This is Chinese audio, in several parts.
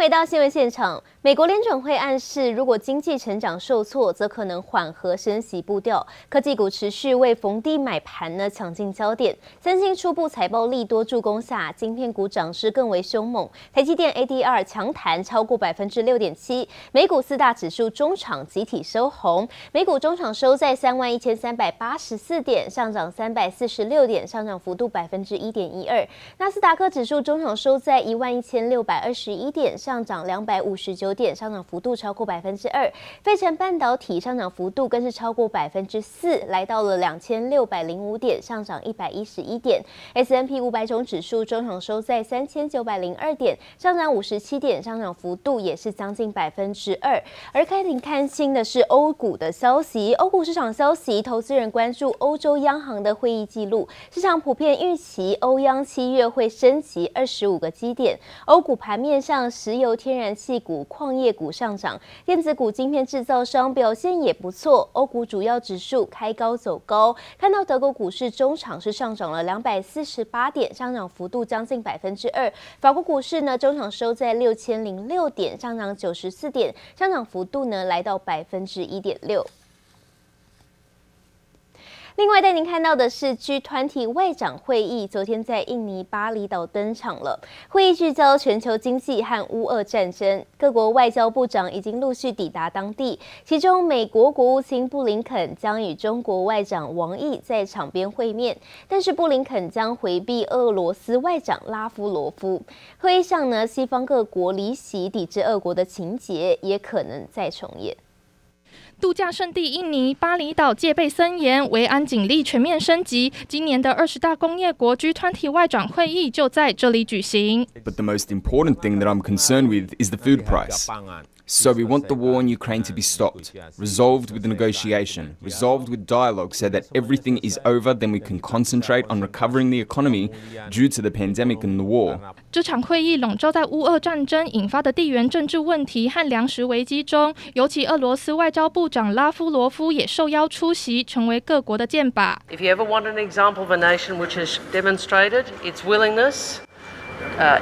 回到新闻现场，美国联准会暗示，如果经济成长受挫，则可能缓和升息步调。科技股持续为逢低买盘呢抢进焦点。三星初步财报利多助攻下，晶片股涨势更为凶猛。台积电 ADR 强弹超过百分之六点七，美股四大指数中场集体收红。美股中场收在三万一千三百八十四点，上涨三百四十六点，上涨幅度百分之一点一二。纳斯达克指数中场收在一万一千六百二十一点。上上涨两百五十九点，上涨幅度超过百分之二。费城半导体上涨幅度更是超过百分之四，来到了两千六百零五点，上涨一百一十一点。S&P 五百种指数中场收在三千九百零二点，上涨五十七点，上涨幅度也是将近百分之二。而开庭看新的是欧股的消息，欧股市场消息，投资人关注欧洲央行的会议记录，市场普遍预期欧央七月会升级二十五个基点。欧股盘面上是。石、天然气股、矿业股上涨，电子股、晶片制造商表现也不错。欧股主要指数开高走高，看到德国股市中场是上涨了两百四十八点，上涨幅度将近百分之二。法国股市呢，中场收在六千零六点，上涨九十四点，上涨幅度呢来到百分之一点六。另外带您看到的是 G20 外长会议，昨天在印尼巴厘岛登场了。会议聚焦全球经济和乌俄战争，各国外交部长已经陆续抵达当地。其中，美国国务卿布林肯将与中国外长王毅在场边会面，但是布林肯将回避俄罗斯外长拉夫罗夫。会议上呢，西方各国离席抵制俄国的情节也可能再重演。度假胜地印尼巴厘岛戒备森严，维安警力全面升级。今年的二十大工业国 G20 外长会议就在这里举行。But the most important thing that I'm concerned with is the food price. So we want the war in Ukraine to be stopped, resolved with negotiation, resolved with dialogue, so that everything is over. Then we can concentrate on recovering the economy due to the pandemic and the war. 这场会议笼罩在乌俄战争引发的地缘政治问题和粮食危机中，尤其俄罗斯外交部长拉夫罗夫也受邀出席，成为各国的箭靶。If you ever want an example of a nation which has demonstrated its willingness Uh,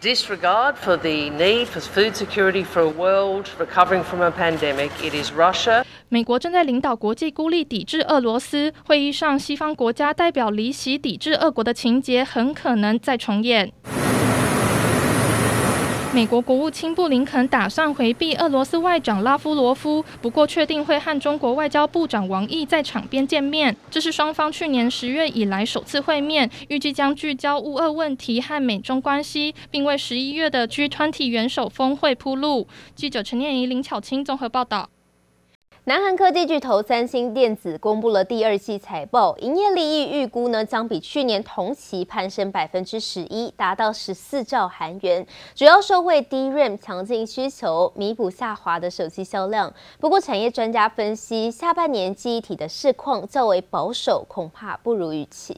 disregard for the need for food security for a world recovering from a pandemic. It is Russia. 美国正在领导国际孤立抵制俄罗斯。会议上，西方国家代表离席抵制俄国的情节很可能再重演。美国国务卿布林肯打算回避俄罗斯外长拉夫罗夫，不过确定会和中国外交部长王毅在场边见面。这是双方去年十月以来首次会面，预计将聚焦乌俄问题和美中关系，并为十一月的 G20 元首峰会铺路。记者陈念怡、林巧清综合报道。南韩科技巨头三星电子公布了第二季财报，营业利益预估呢将比去年同期攀升百分之十一，达到十四兆韩元，主要受惠 DRAM 强劲需求，弥补下滑的手机销量。不过，产业专家分析，下半年记忆体的市况较为保守，恐怕不如预期。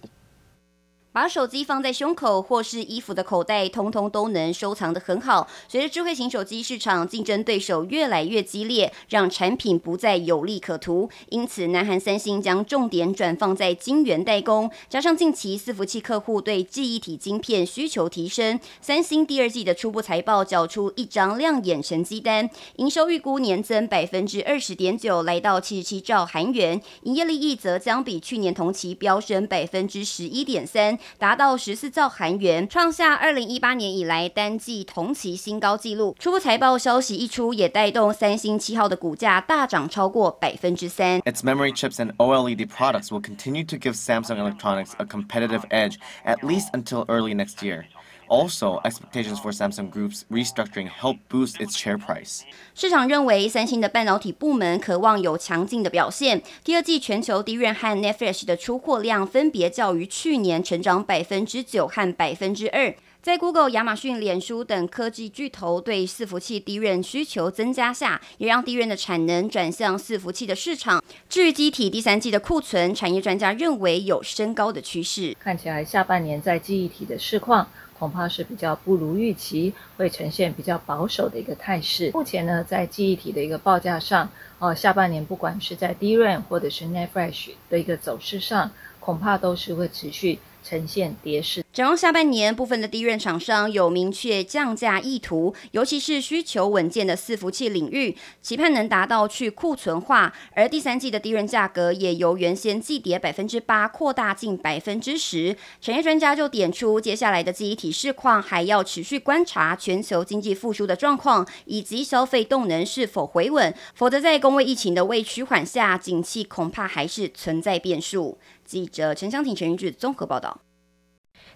把手机放在胸口或是衣服的口袋，通通都能收藏得很好。随着智慧型手机市场竞争对手越来越激烈，让产品不再有利可图，因此南韩三星将重点转放在晶圆代工，加上近期伺服器客户对记忆体晶片需求提升，三星第二季的初步财报缴出一张亮眼成绩单，营收预估年增百分之二十点九，来到七十七兆韩元，营业利益则将比去年同期飙升百分之十一点三。达到十四兆韩元，创下二零一八年以来单季同期新高纪录。初步财报消息一出，也带动三星七号的股价大涨超过百分之三。Its memory chips and OLED products will continue to give Samsung Electronics a competitive edge at least until early next year. Also, expectations for Samsung Group's restructuring help boost its share price. 市场认为三星的半导体部门渴望有强劲的表现。第二季全球 DRAM 和 Netflix 的出货量分别较于去年成长百分之九和百分之二。在 Google、亚马逊、脸书等科技巨头对伺服器 DRAM 需求增加下，也让 DRAM 的产能转向伺服器的市场。至于机体第三季的库存，产业专家认为有升高的趋势。看起来下半年在记忆体的市况。恐怕是比较不如预期，会呈现比较保守的一个态势。目前呢，在记忆体的一个报价上，哦，下半年不管是在 DRAM 或者是 NAND Flash 的一个走势上，恐怕都是会持续呈现跌势。展望下半年，部分的低润厂商有明确降价意图，尤其是需求稳健的伺服器领域，期盼能达到去库存化。而第三季的低润价格也由原先季跌百分之八扩大近百分之十。产业专家就点出，接下来的记忆体市况还要持续观察全球经济复苏的状况，以及消费动能是否回稳，否则在公卫疫情的未趋缓下，景气恐怕还是存在变数。记者陈湘婷、陈云志综合报道。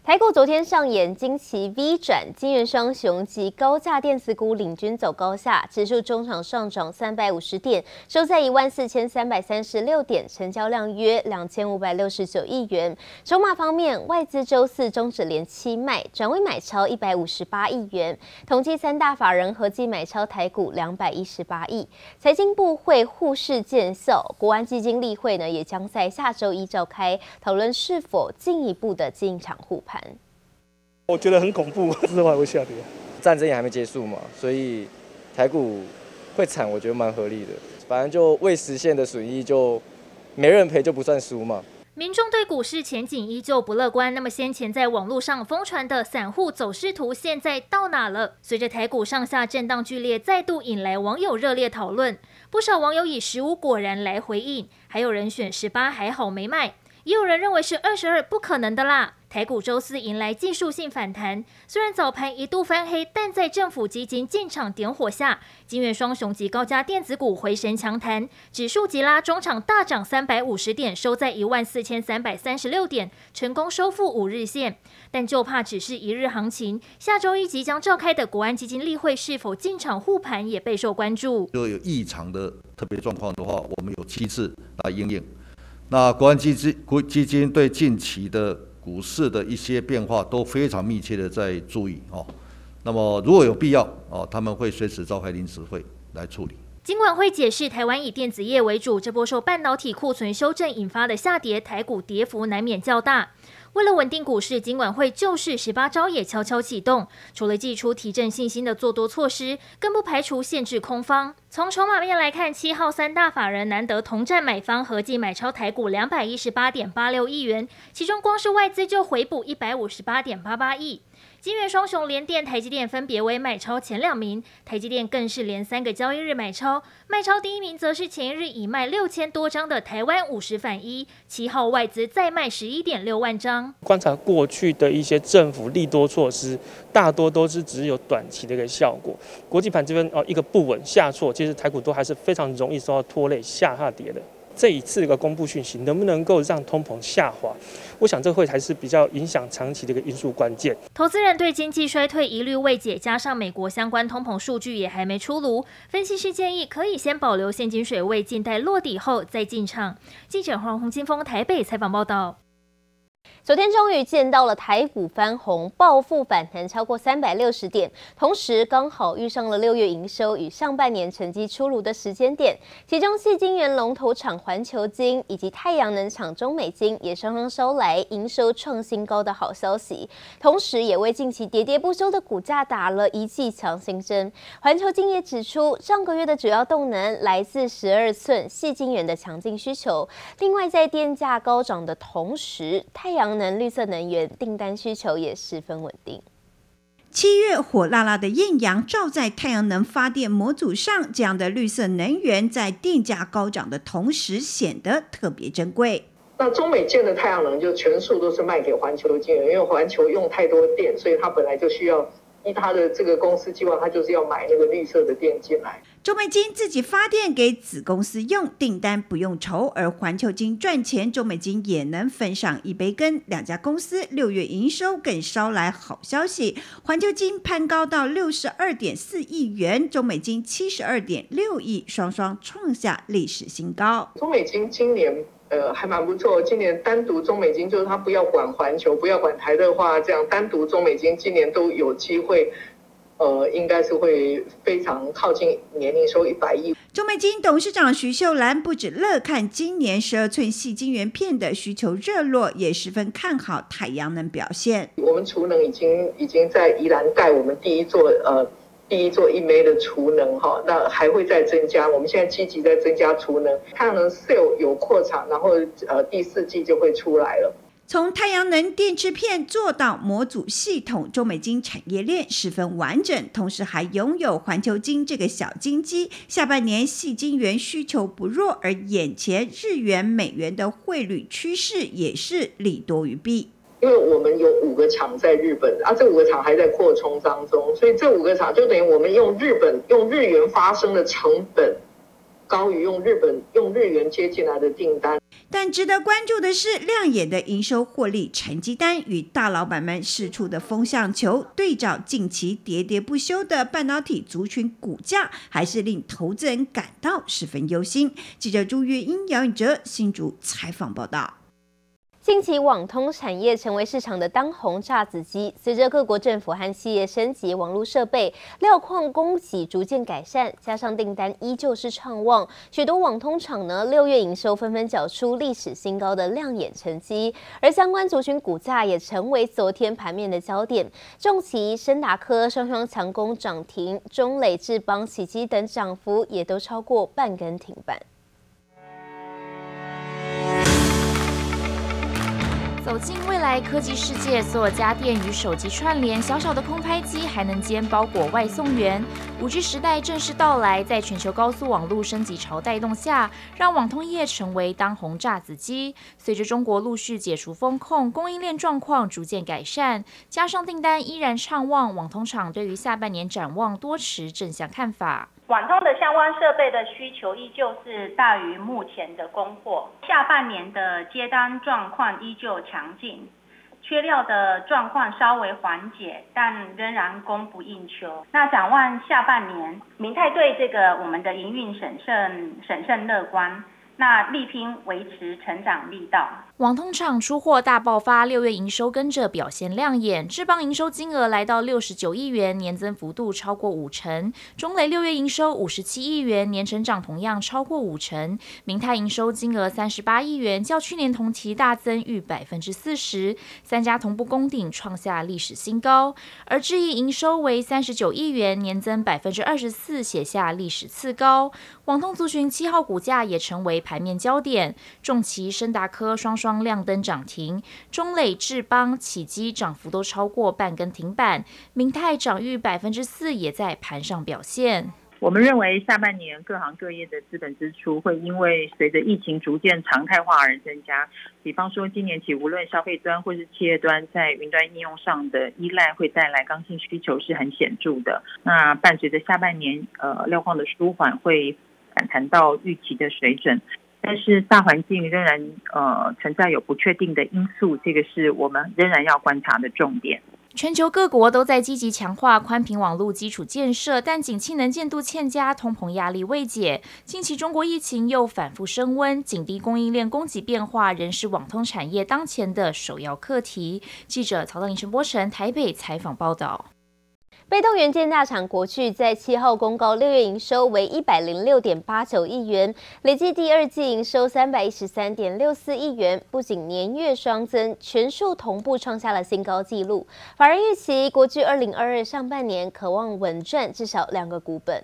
台股昨天上演惊奇 V 转，金元双雄及高价电子股领军走高下，指数中场上涨三百五十点，收在一万四千三百三十六点，成交量约两千五百六十九亿元。筹码方面，外资周四终止连七卖，转为买超一百五十八亿元，统计三大法人合计买超台股两百一十八亿。财经部会护市见效，国安基金例会呢也将在下周一召开，讨论是否进一步的进场护盘。我觉得很恐怖，之后还会下跌。战争也还没结束嘛，所以台股会惨，我觉得蛮合理的。反正就未实现的损益就没人赔，就不算输嘛。民众对股市前景依旧不乐观。那么先前在网络上疯传的散户走势图，现在到哪了？随着台股上下震荡剧烈，再度引来网友热烈讨论。不少网友以十五果然来回应，还有人选十八还好没卖，也有人认为是二十二不可能的啦。台股周四迎来技术性反弹，虽然早盘一度翻黑，但在政府基金进场点火下，晶圆双雄及高价电子股回神强弹，指数急拉，中场大涨三百五十点，收在一万四千三百三十六点，成功收复五日线。但就怕只是一日行情，下周一即将召开的国安基金例会是否进场护盘也备受关注。如果有异常的特别状况的话，我们有机制来应应。那国安基金国基金对近期的股市的一些变化都非常密切的在注意哦，那么如果有必要哦，他们会随时召开临时会来处理。金管会解释，台湾以电子业为主，这波受半导体库存修正引发的下跌，台股跌幅难免较大。为了稳定股市，金管会救市十八招也悄悄启动。除了祭出提振信心的做多措施，更不排除限制空方。从筹码面来看，七号三大法人难得同站买方，合计买超台股两百一十八点八六亿元，其中光是外资就回补一百五十八点八八亿。金圆双雄联电、台积电分别为买超前两名，台积电更是连三个交易日买超，卖超第一名则是前一日已卖六千多张的台湾五十反一，七号外资再卖十一点六万张。观察过去的一些政府利多措施，大多都是只有短期的一个效果。国际盘这边哦一个不稳下挫，其实台股都还是非常容易受到拖累下下跌的。这一次的一个公布讯息，能不能够让通膨下滑？我想这会还是比较影响长期的一个因素关键。投资人对经济衰退疑虑未解，加上美国相关通膨数据也还没出炉，分析师建议可以先保留现金水位，静待落底后再进场。记者黄洪金峰台北采访报道。昨天终于见到了台股翻红，暴富反弹超过三百六十点，同时刚好遇上了六月营收与上半年成绩出炉的时间点。其中，细晶圆龙头厂环球晶以及太阳能厂中美晶也双双收来营收创新高的好消息，同时也为近期跌跌不休的股价打了一剂强心针。环球晶也指出，上个月的主要动能来自十二寸细晶圆的强劲需求，另外在电价高涨的同时，太阳能绿色能源订单需求也十分稳定。七月火辣辣的艳阳照在太阳能发电模组上，这样的绿色能源在电价高涨的同时显得特别珍贵。那中美建的太阳能就全数都是卖给环球晶，因为环球用太多电，所以它本来就需要。依他的这个公司计划，他就是要买那个绿色的电进来。中美金自己发电给子公司用，订单不用愁；而环球金赚钱，中美金也能分上一杯羹。两家公司六月营收更捎来好消息，环球金攀高到六十二点四亿元，中美金七十二点六亿，双双创下历史新高。中美金今年。呃，还蛮不错。今年单独中美金，就是他不要管环球，不要管台的话，这样单独中美金今年都有机会，呃，应该是会非常靠近年营收一百亿。中美金董事长徐秀兰不止乐看今年十二寸细晶圆片的需求热络，也十分看好太阳能表现。我们储能已经已经在宜兰盖我们第一座呃。第一座一枚的储能哈，那还会再增加。我们现在积极在增加储能，太阳能 cell 有扩产，然后呃第四季就会出来了。从太阳能电池片做到模组系统，中美晶产业链十分完整，同时还拥有环球晶这个小金鸡。下半年矽晶圆需求不弱，而眼前日元美元的汇率趋势也是利多于弊。因为我们有五个厂在日本，啊，这五个厂还在扩充当中，所以这五个厂就等于我们用日本用日元发生的成本。高于用日本用日元接进来的订单，但值得关注的是，亮眼的营收获利成绩单与大老板们释出的风向球对照，近期喋喋不休的半导体族群股价，还是令投资人感到十分忧心。记者朱月英、姚允哲新竹采访报道。近期网通产业成为市场的当红炸子鸡，随着各国政府和企业升级网络设备，料矿供给逐渐改善，加上订单依旧是畅旺，许多网通厂呢六月营收纷纷缴出历史新高的亮眼成绩，而相关族群股价也成为昨天盘面的焦点，重旗、升达科双双强攻涨停，中磊、智邦、启碁等涨幅也都超过半根停板。走进未来科技世界，所有家电与手机串联，小小的空拍机还能兼包裹外送员。五 G 时代正式到来，在全球高速网络升级潮带动下，让网通业成为当红炸子鸡。随着中国陆续解除封控，供应链状况逐渐改善，加上订单依然畅旺，网通厂对于下半年展望多持正向看法。网通的相关设备的需求依旧是大于目前的供货，下半年的接单状况依旧强劲，缺料的状况稍微缓解，但仍然供不应求。那展望下半年，明泰对这个我们的营运审慎审慎乐观。那力拼维持成长力道。网通厂出货大爆发，六月营收跟着表现亮眼。智邦营收金额来到六十九亿元，年增幅度超过五成。中磊六月营收五十七亿元，年成长同样超过五成。明泰营收金额三十八亿元，较去年同期大增逾百分之四十。三家同步攻顶，创下历史新高。而智易营收为三十九亿元，年增百分之二十四，写下历史次高。网通族群七号股价也成为盘面焦点，重旗、升达科双双亮灯涨停，中磊、智邦、启碁涨幅都超过半根停板，明泰涨逾百分之四，也在盘上表现。我们认为下半年各行各业的资本支出会因为随着疫情逐渐常态化而增加，比方说今年起无论消费端或是企业端在云端应用上的依赖会带来刚性需求是很显著的。那伴随着下半年呃料矿的舒缓会。反弹到预期的水准，但是大环境仍然呃存在有不确定的因素，这个是我们仍然要观察的重点。全球各国都在积极强化宽频网络基础建设，但景气能见度欠佳，通膨压力未解。近期中国疫情又反复升温，紧逼供应链供给变化，仍是网通产业当前的首要课题。记者曹德林、陈柏成台北采访报道。被动元件大厂国巨在七号公告，六月营收为一百零六点八九亿元，累计第二季营收三百一十三点六四亿元，不仅年月双增，全数同步创下了新高纪录。法人预期国巨二零二二上半年可望稳赚至少两个股本。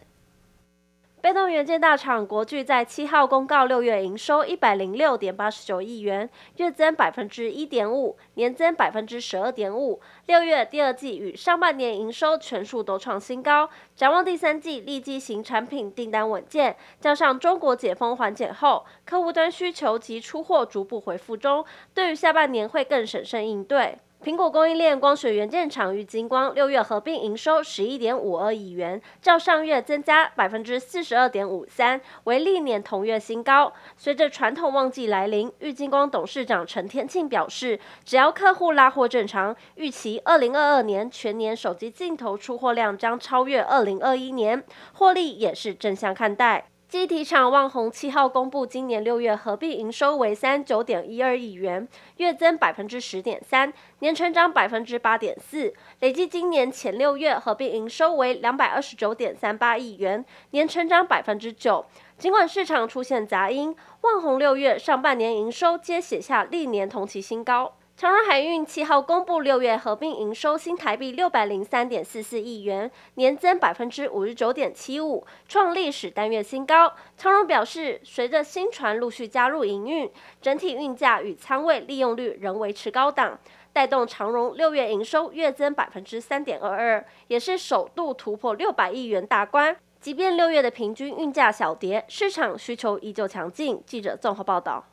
被动元件大厂国巨在七号公告，六月营收一百零六点八十九亿元，月增百分之一点五，年增百分之十二点五。六月第二季与上半年营收全数都创新高。展望第三季，利基型产品订单稳健，加上中国解封缓解后，客户端需求及出货逐步回复中，对于下半年会更审慎应对。苹果供应链光学元件厂玉晶光六月合并营收十一点五二亿元，较上月增加百分之四十二点五三，为历年同月新高。随着传统旺季来临，玉晶光董事长陈天庆表示，只要客户拉货正常，预期二零二二年全年手机镜头出货量将超越二零二一年，获利也是正向看待。机体厂旺宏七号公布，今年六月合并营收为三九点一二亿元，月增百分之十点三，年成长百分之八点四。累计今年前六月合并营收为两百二十九点三八亿元，年成长百分之九。尽管市场出现杂音，旺宏六月上半年营收皆写下历年同期新高。长荣海运七号公布六月合并营收新台币六百零三点四四亿元，年增百分之五十九点七五，创历史单月新高。长荣表示，随着新船陆续加入营运，整体运价与仓位利用率仍维持高档，带动长荣六月营收月增百分之三点二二，也是首度突破六百亿元大关。即便六月的平均运价小跌，市场需求依旧强劲。记者综合报道。